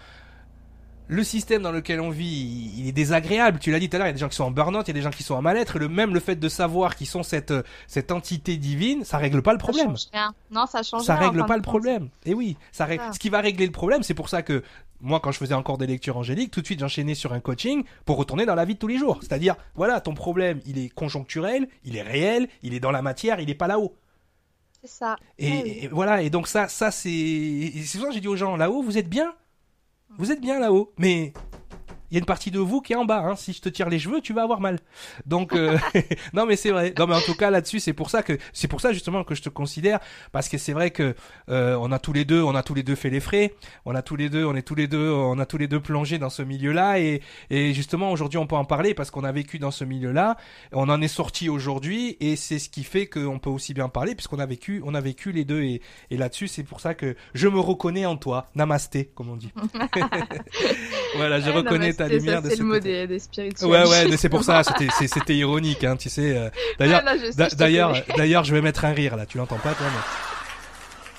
le système dans lequel on vit, il est désagréable. Tu l'as dit tout à l'heure, il y a des gens qui sont en burn-out, il y a des gens qui sont en mal-être. Et le même le fait de savoir qu'ils sont cette cette entité divine, ça règle pas le problème. Ça change rien. Non, ça change Ça rien, en règle pas le problème. Et oui, ça règle. Ah. Ce qui va régler le problème, c'est pour ça que moi, quand je faisais encore des lectures angéliques, tout de suite j'enchaînais sur un coaching pour retourner dans la vie de tous les jours. C'est-à-dire, voilà, ton problème, il est conjoncturel, il est réel, il est dans la matière, il est pas là-haut. C'est ça. Et, oui. et voilà, et donc ça, ça c'est. C'est ça que j'ai dit aux gens, là-haut, vous êtes bien Vous êtes bien là-haut, mais il y a une partie de vous qui est en bas. Hein. Si je te tire les cheveux, tu vas avoir mal. Donc, euh, non, mais c'est vrai. Non, mais en tout cas là-dessus, c'est pour ça que c'est pour ça justement que je te considère parce que c'est vrai que euh, on a tous les deux, on a tous les deux fait les frais. On a tous les deux, on est tous les deux, on a tous les deux plongé dans ce milieu-là et, et justement aujourd'hui on peut en parler parce qu'on a vécu dans ce milieu-là. On en est sorti aujourd'hui et c'est ce qui fait qu'on peut aussi bien parler puisqu'on a vécu, on a vécu les deux et, et là-dessus c'est pour ça que je me reconnais en toi. Namasté, comme on dit. voilà, je Ouais, non, reconnais ta lumière C'est ce le mot des, des spirituels. Ouais, ouais, mais c'est pour ça, c'était, ironique, hein, tu sais. euh, D'ailleurs, Ouais, d'ailleurs, d'ailleurs, je vais mettre un rire là. Tu l'entends pas, toi mais...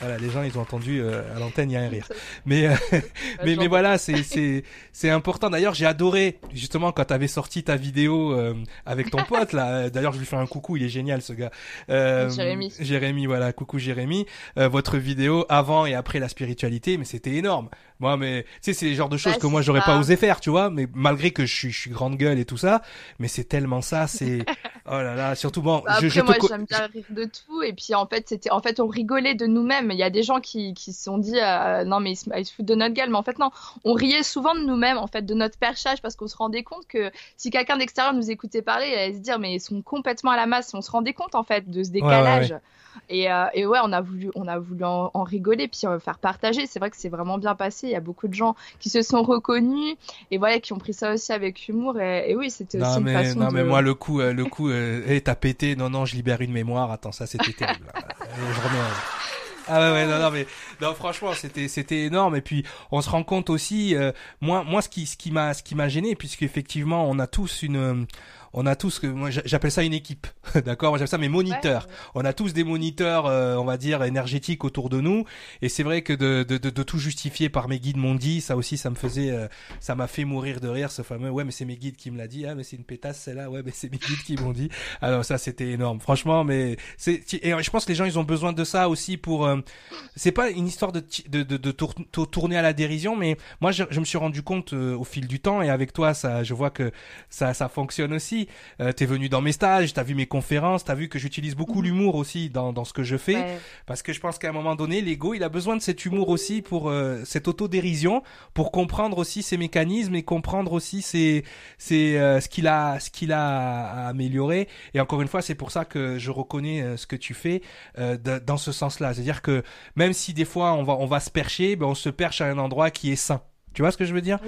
Voilà, les gens, ils ont entendu euh, à l'antenne, il y a un rire. Mais, euh, mais, mais voilà, c'est, c'est, c'est important. D'ailleurs, j'ai adoré justement quand t'avais sorti ta vidéo euh, avec ton pote là. D'ailleurs, je lui fais un coucou, il est génial ce gars. Euh, Jérémy. Jérémy, voilà, coucou Jérémy. Euh, votre vidéo avant et après la spiritualité, mais c'était énorme. Moi, mais tu sais, c'est les genres de choses Bah, que moi j'aurais ça. pas osé faire, tu vois. Mais malgré que je suis, je suis grande gueule et tout ça, mais c'est tellement ça, c'est oh là là. Surtout bon, Bah, je, après, je moi, j'aime bien rire de tout. Et puis, en fait, c'était, en fait, on rigolait de nous-mêmes. même. Il y a des gens qui, qui se sont dit euh, non mais ils se, foutent de notre gueule, mais en fait non. On riait souvent de nous-mêmes, en fait, de notre perchage, parce qu'on se rendait compte que si quelqu'un d'extérieur nous écoutait parler, il allait se dire mais ils sont complètement à la masse. On se rendait compte en fait de ce décalage. Et, euh, et, ouais, on a voulu, on a voulu en, rigoler puis euh, faire partager. C'est vrai que c'est vraiment bien passé. Il y a beaucoup de gens qui se sont reconnus et voilà qui ont pris ça aussi avec humour. Et, oui, c'était aussi mais, une façon non, de... mais moi le coup, le coup, euh, t'as pété. Non, non, je libère une mémoire. Attends, ça c'était terrible. je remets. Ah ouais, ouais, non, non, mais non, franchement, c'était, c'était énorme. Et puis, on se rend compte aussi, euh, moi, moi, ce qui, ce qui m'a, ce qui m'a gêné, puisqu'effectivement, on a tous une, on a tous que moi j'appelle ça une équipe, d'accord? J'appelle ça mes moniteurs. On a tous des moniteurs, euh, on va dire énergétiques autour de nous, et c'est vrai que de, de, de, de, tout justifier par mes guides m'ont dit, ça aussi ça me faisait, euh, ça m'a fait mourir de rire ce fameux. Ouais, mais c'est mes guides qui me l'a dit. Ah, mais c'est une pétasse celle-là. Ouais, mais c'est mes guides qui m'ont dit. Alors ça c'était énorme, franchement. Mais c'est et je pense que les gens ils ont besoin de ça aussi pour. Euh, c'est pas une histoire de de, de, de tourner à la dérision, mais moi je, je me suis rendu compte au fil du temps et avec toi ça, je vois que ça ça fonctionne aussi euh, t'es venu dans mes stages, t'as vu mes conférences, t'as vu que j'utilise beaucoup mhm. l'humour aussi dans, dans ce que je fais. Parce que je pense qu'à un moment donné, l'ego, il a besoin de cet humour aussi pour euh, cette autodérision, pour comprendre aussi ses mécanismes et comprendre aussi ses, ses, euh, ce qu'il a, ce qu'il a à améliorer. Et encore une fois, c'est pour ça que je reconnais ce que tu fais dans ce sens-là. C'est-à-dire que même si des fois on va, on va se percher, ben on se perche à un endroit qui est sain. Tu vois ce que je veux dire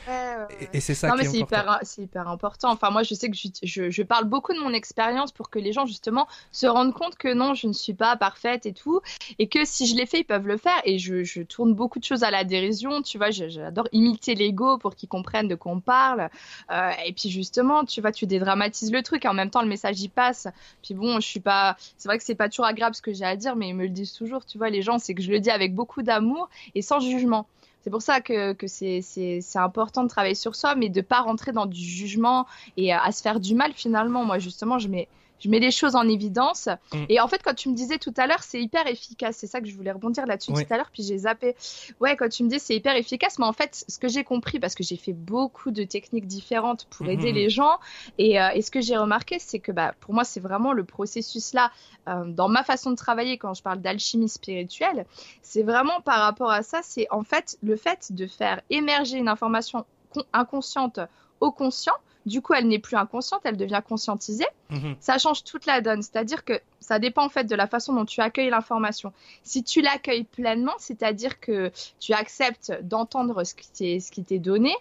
Et, c'est ça non, qui mais c'est hyper, c'est hyper important. Enfin, moi, je sais que je, je, je parle beaucoup de mon expérience pour que les gens, justement, se rendent compte que non, je ne suis pas parfaite et tout. Et que si je l'ai fait, ils peuvent le faire. Et je, je, tourne beaucoup de choses à la dérision. Tu vois, j'adore imiter l'ego pour qu'ils comprennent de quoi on parle. Euh, et puis, justement, tu vois, tu dédramatises le truc. Et en même temps, le message y passe. Puis bon, je suis pas. C'est vrai que c'est pas toujours agréable ce que j'ai à dire, mais ils me le disent toujours. Tu vois, les gens, c'est que je le dis avec beaucoup d'amour et sans jugement. C'est pour ça que, c'est important de travailler sur soi, mais de pas rentrer dans du jugement et à se faire du mal finalement. Moi, justement, je mets je mets les choses en évidence. Mm. Et en fait, quand tu me disais tout à l'heure, c'est hyper efficace. C'est ça que je voulais rebondir là-dessus tout à l'heure, puis j'ai zappé. Ouais, quand tu me dis c'est hyper efficace, mais en fait, ce que j'ai compris, parce que j'ai fait beaucoup de techniques différentes pour mm-hmm. aider les gens, et, euh, et ce que j'ai remarqué, c'est que bah, pour moi, c'est vraiment le processus là, euh, dans ma façon de travailler, quand je parle d'alchimie spirituelle, c'est vraiment par rapport à ça, c'est en fait le fait de faire émerger une information inconsciente au conscient du coup, elle n'est plus inconsciente, elle devient conscientisée. Mhm. Ça change toute la donne. C'est-à-dire que ça dépend en fait de la façon dont tu accueilles l'information. Si tu l'accueilles pleinement, c'est-à-dire que tu acceptes d'entendre ce qui t'est donné,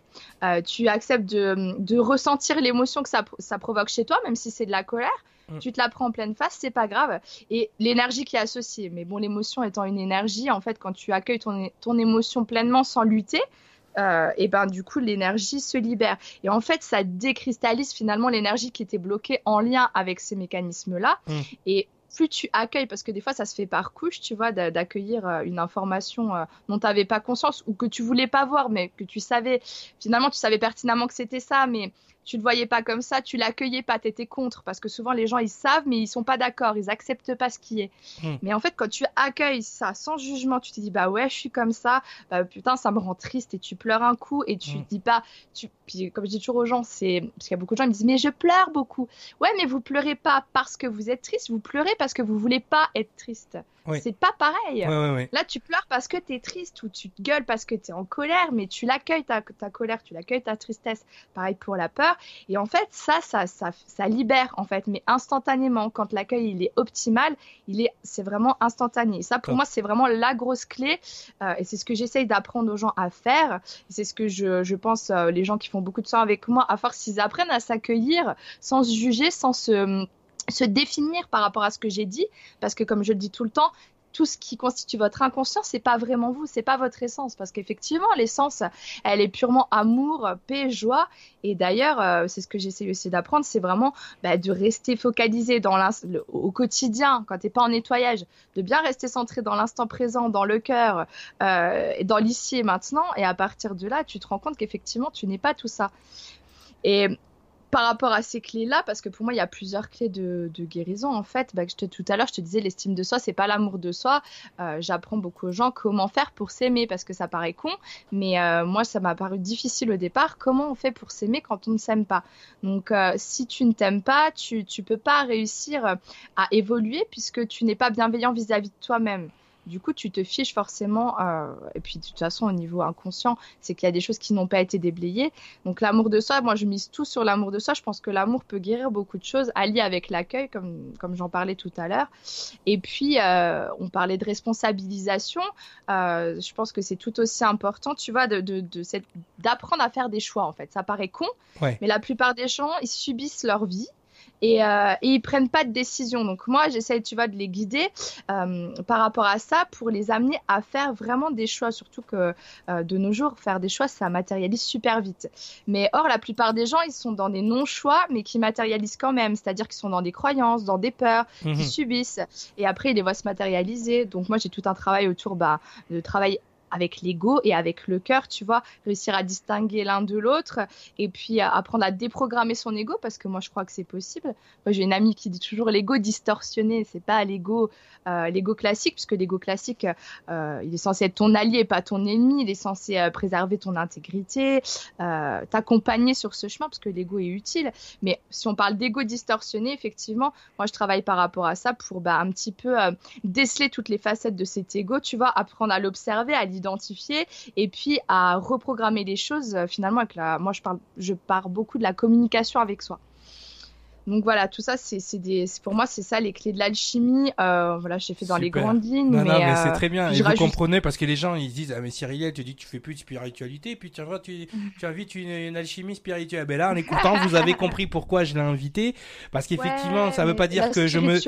euh, tu acceptes de, ressentir l'émotion que ça, provoque chez toi, même si c'est de la colère, mm. tu te la prends en pleine face, c'est pas grave. Et l'énergie qui est associée. Mais bon, l'émotion étant une énergie, en fait, quand tu accueilles ton émotion pleinement sans lutter, euh, et ben du coup l'énergie se libère. Et en fait, ça décristallise finalement l'énergie qui était bloquée en lien avec ces mécanismes-là. Mm. Et plus tu accueilles, parce que des fois ça se fait par couche, tu vois, d'accueillir euh, une information euh, dont tu n'avais pas conscience ou que tu voulais pas voir, mais que tu savais, finalement tu savais pertinemment que c'était ça, mais tu le voyais pas comme ça, tu l'accueillais pas, tu étais contre, parce que souvent les gens ils savent, mais ils sont pas d'accord, ils acceptent pas ce qui est. Hmm. Mais en fait, quand tu accueilles ça sans jugement, tu te dis bah ouais, je suis comme ça, bah, putain, ça me rend triste et tu pleures un coup et tu hmm. dis pas, tu, puis comme je dis toujours aux gens, c'est parce qu'il y a beaucoup de gens qui me disent mais je pleure beaucoup. Ouais, mais vous pleurez pas parce que vous êtes triste, vous pleurez parce que vous voulez pas être triste. C'est pas pareil. Là, tu pleures parce que tu es triste ou tu te gueules parce que tu es en colère, mais tu l'accueilles ta, ta colère, tu l'accueilles ta tristesse. Pareil pour la peur. Et en fait, ça, ça, ça, ça libère en fait, mais instantanément. Quand l'accueil il est optimal, il est, c'est vraiment instantané. ça, pour moi, c'est vraiment la grosse clé. Euh, et c'est ce que j'essaye d'apprendre aux gens à faire. C'est ce que je, je pense euh, les gens qui font beaucoup de soins avec moi, à force s'ils apprennent à s'accueillir sans se juger, sans se se définir par rapport à ce que j'ai dit, parce que comme je le dis tout le temps, tout ce qui constitue votre inconscient, c'est pas vraiment vous, c'est pas votre essence, parce qu'effectivement, l'essence, elle est purement amour, paix, joie. Et d'ailleurs, euh, c'est ce que j'essaie aussi d'apprendre, c'est vraiment bah, de rester focalisé dans au quotidien, quand t'es pas en nettoyage, de bien rester centré dans l'instant présent, dans le cœur, euh, dans l'ici et maintenant. Et à partir de là, tu te rends compte qu'effectivement, tu n'es pas tout ça. Et par rapport à ces clés-là, parce que pour moi, il y a plusieurs clés de, guérison. En fait, bah, je te, tout à l'heure, je te disais, l'estime de soi, c'est pas l'amour de soi. Euh, j'apprends beaucoup aux gens comment faire pour s'aimer, parce que ça paraît con, mais euh, moi, ça m'a paru difficile au départ. Comment on fait pour s'aimer quand on ne s'aime pas? Donc, euh, si tu ne t'aimes pas, tu ne peux pas réussir à évoluer puisque tu n'es pas bienveillant vis-à-vis de toi-même. Du coup, tu te fiches forcément. Euh, et puis, de toute façon, au niveau inconscient, c'est qu'il y a des choses qui n'ont pas été déblayées. Donc, l'amour de soi, moi, je mise tout sur l'amour de soi. Je pense que l'amour peut guérir beaucoup de choses, allié avec l'accueil, comme, comme j'en parlais tout à l'heure. Et puis, euh, on parlait de responsabilisation. Euh, je pense que c'est tout aussi important, tu vois, de, de, d'apprendre à faire des choix, en fait. Ça paraît con, mais la plupart des gens, ils subissent leur vie et, euh, et, ils prennent pas de décision. Donc moi, j'essaie, tu vois, de les guider euh, par rapport à ça pour les amener à faire vraiment des choix. Surtout que euh, de nos jours, faire des choix, ça matérialise super vite. Mais or, la plupart des gens, ils sont dans des non-choix, mais qui matérialisent quand même. C'est-à-dire qu'ils sont dans des croyances, dans des peurs, qui mhm. subissent. Et après, ils les voient se matérialiser. Donc moi, j'ai tout un travail autour bah, de travail avec l'ego et avec le cœur, tu vois, réussir à distinguer l'un de l'autre et puis apprendre à déprogrammer son ego parce que moi je crois que c'est possible. Moi j'ai une amie qui dit toujours l'ego distorsionné, c'est pas l'ego euh, l'ego classique puisque l'ego classique euh, il est censé être ton allié pas ton ennemi, il est censé euh, préserver ton intégrité, t'accompagner sur ce chemin parce que l'ego est utile. Mais si on parle d'ego distorsionné, effectivement, moi je travaille par rapport à ça pour bah, un petit peu déceler toutes les facettes de cet ego, tu vois, apprendre à l'observer, à et puis à reprogrammer les choses euh, finalement avec la moi je parle je pars beaucoup de la communication avec soi donc voilà, tout ça, c'est des, pour moi, c'est ça les clés de l'alchimie. Euh, voilà, j'ai fait dans les grandes lignes. Non, mais, non, mais c'est euh, très bien. Et vous comprenez parce que les gens, ils disent, ah mais Cyril, tu dis que tu fais plus de spiritualité, puis tu vois, tu, tu invites une, une alchimie spirituelle. Ben là, en écoutant, vous avez compris pourquoi je l'ai invité, parce qu'effectivement, ça veut pas dire que je me,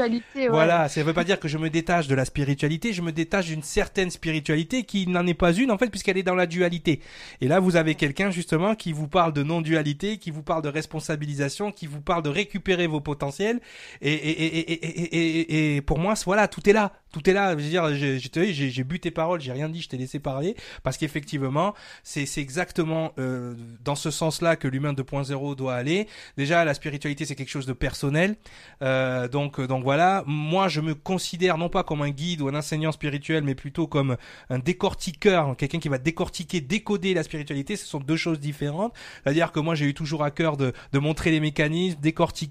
voilà, ça veut pas dire que je me détache de la spiritualité. Je me détache d'une certaine spiritualité qui n'en est pas une en fait, puisqu'elle est dans la dualité. Et là, vous avez quelqu'un justement qui vous parle de non-dualité, qui vous parle de responsabilisation, qui vous parle de récupération vos potentiels. Et, et, et, et, pour moi, voilà, tout est là. Tout est là. Je veux dire, j'ai bu tes paroles, j'ai rien dit, je t'ai laissé parler. Parce qu'effectivement, c'est exactement euh, dans ce sens-là que l'humain 2.0 doit aller. Déjà, la spiritualité, c'est quelque chose de personnel. Euh, donc, donc voilà. Moi, je me considère non pas comme un guide ou un enseignant spirituel, mais plutôt comme un décortiqueur, quelqu'un qui va décortiquer, décoder la spiritualité. Ce sont deux choses différentes. C'est-à-dire que moi, j'ai eu toujours à cœur de, de montrer les mécanismes, décortiquer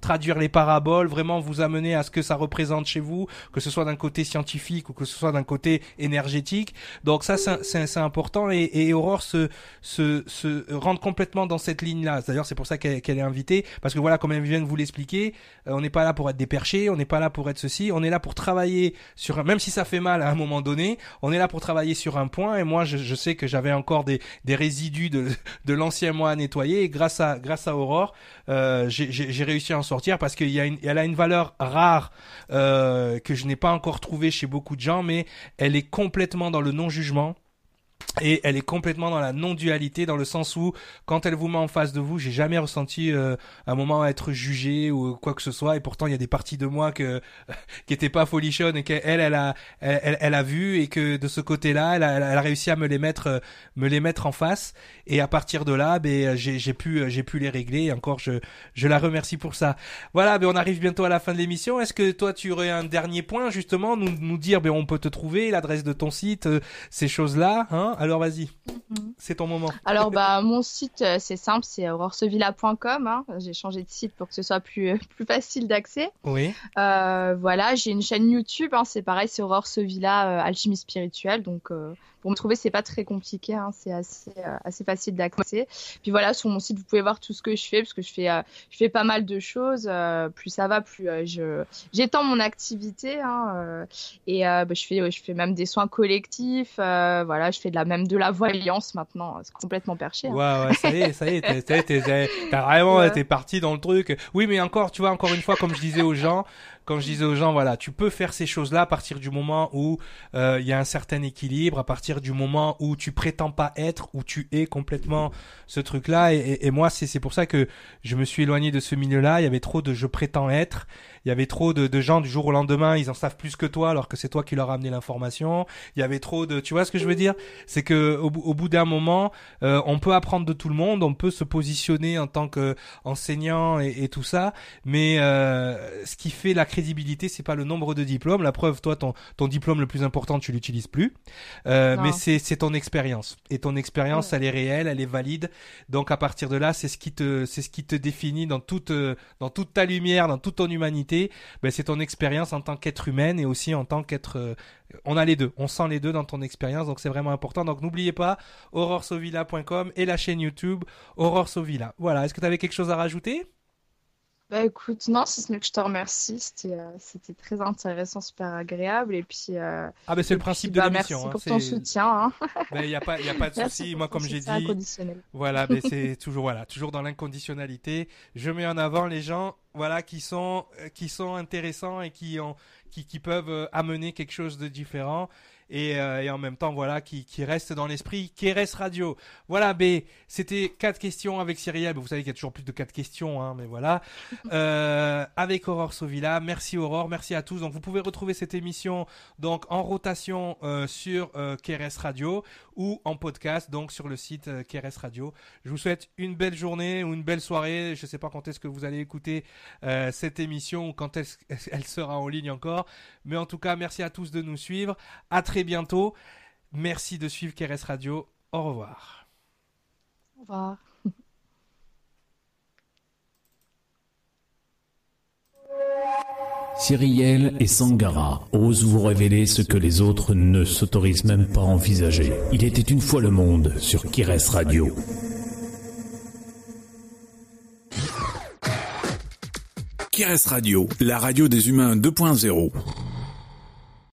traduire les paraboles, vraiment vous amener à ce que ça représente chez vous, que ce soit d'un côté scientifique ou que ce soit d'un côté énergétique. Donc ça, c'est important et, et Aurore se, se, se rentre complètement dans cette ligne-là. D'ailleurs, c'est pour ça qu'elle est invitée, parce que voilà, comme elle vient de vous l'expliquer, euh, on n'est pas là pour être des perchés, on n'est pas là pour être ceci, on est là pour travailler sur, même si ça fait mal à un moment donné, on est là pour travailler sur un point. Et moi, je, je sais que j'avais encore des, des résidus de, de l'ancien moi à nettoyer. Et grâce à, grâce à Aurore, euh, j'ai réussi à en sortir parce qu'elle a une valeur rare euh, que je n'ai pas encore trouvée chez beaucoup de gens, mais elle est complètement dans le non-jugement et elle est complètement dans la non-dualité dans le sens où quand elle vous met en face de vous, j'ai jamais ressenti euh, un moment être jugé ou quoi que ce soit et pourtant il y a des parties de moi que qui étaient pas folichonnes et qu'elle elle a elle, elle, a vu et que de ce côté-là, elle a, elle a réussi à me les mettre me les mettre en face et à partir de là, ben j'ai pu j'ai pu les régler et encore je je la remercie pour ça. Voilà, ben on arrive bientôt à la fin de l'émission. Est-ce que toi tu aurais un dernier point justement nous nous dire ben on peut te trouver l'adresse de ton site, euh, ces choses-là, hein? Alors vas-y, mhm. c'est ton moment. Alors bah mon site euh, c'est simple, c'est auroresevilla.com. Hein. J'ai changé de site pour que ce soit plus euh, plus facile d'accès. Oui. Euh, voilà, j'ai une chaîne YouTube, hein. c'est pareil, c'est Aurore Sevilla Alchimie spirituelle, donc pour me trouver, c'est pas très compliqué, hein, c'est assez, euh, assez facile d'accès. Puis voilà, sur mon site, vous pouvez voir tout ce que je fais, parce que je fais, euh, je fais pas mal de choses. Euh, plus ça va, plus je j'étends mon activité. Hein, et bah, je fais, je fais même des soins collectifs. voilà, je fais de la même de la voyance maintenant. C'est complètement perché. Hein. Ouais, ouais, ça y est, ça y est, t'as vraiment, t'es parti dans le truc. Oui, mais encore, tu vois, encore une fois, comme je disais aux gens, comme je disais aux gens, voilà, tu peux faire ces choses-là à partir du moment où euh, il y a un certain équilibre, à partir du moment où tu prétends pas être, où tu es complètement ce truc-là. Et, et, moi, c'est pour ça que je me suis éloigné de ce milieu-là. Il y avait trop de je prétends être il y avait trop de, de, gens du jour au lendemain, ils en savent plus que toi alors que c'est toi qui leur as amené l'information. Il y avait trop de, tu vois ce que je veux dire? C'est que au, bout d'un moment, euh, on peut apprendre de tout le monde, on peut se positionner en tant que enseignant et, et tout ça, mais euh, ce qui fait la crédibilité, c'est pas le nombre de diplômes. La preuve, toi, ton, ton diplôme le plus important, tu l'utilises plus. Euh, mais c'est c'est ton expérience et ton expérience elle est réelle, elle est valide. Donc à partir de là, c'est ce qui te c'est ce qui te définit dans toute dans toute ta lumière, dans toute ton humanité. Ben c'est ton expérience en tant qu'être humaine et aussi en tant qu'être on a les deux, on sent les deux dans ton expérience, donc c'est vraiment important. Donc n'oubliez pas auroresovilla.com et la chaîne YouTube Aurore Sovilla. Voilà, est-ce que tu avais quelque chose à rajouter? Bah écoute, non, si ce n'est que je te remercie, c'était euh, c'était très intéressant, super agréable et puis. Euh, ah ben c'est le principe de bah, l'émission. Merci hein, pour ton soutien. Il hein. ben, y a pas y a pas de souci, moi comme j'ai dit. Voilà, ben, c'est toujours voilà, toujours dans l'inconditionnalité. Je mets en avant les gens voilà qui sont euh, qui sont intéressants et qui ont qui, qui peuvent amener quelque chose de différent et, euh, et en même temps voilà qui, qui reste dans l'esprit reste Radio. Voilà, B, c'était quatre questions avec Cyrielle. Vous savez qu'il y a toujours plus de quatre questions, hein, mais voilà. Euh, avec Aurore Sovilla. Merci Aurore, merci à tous. Donc vous pouvez retrouver cette émission donc en rotation euh, sur euh, KRS Radio ou en podcast donc sur le site euh, KRS Radio. Je vous souhaite une belle journée ou une belle soirée. Je ne sais pas quand est-ce que vous allez écouter euh, cette émission ou quand elle, elle sera en ligne encore, mais en tout cas merci à tous de nous suivre. À très bientôt. Merci de suivre KRS Radio. Au revoir. Au revoir. Cyrielle et Sangara osent vous révéler ce que les autres ne s'autorisent même pas à envisager. Il était une fois le monde sur Kires Radio. Kires Radio, la radio des humains 2.0.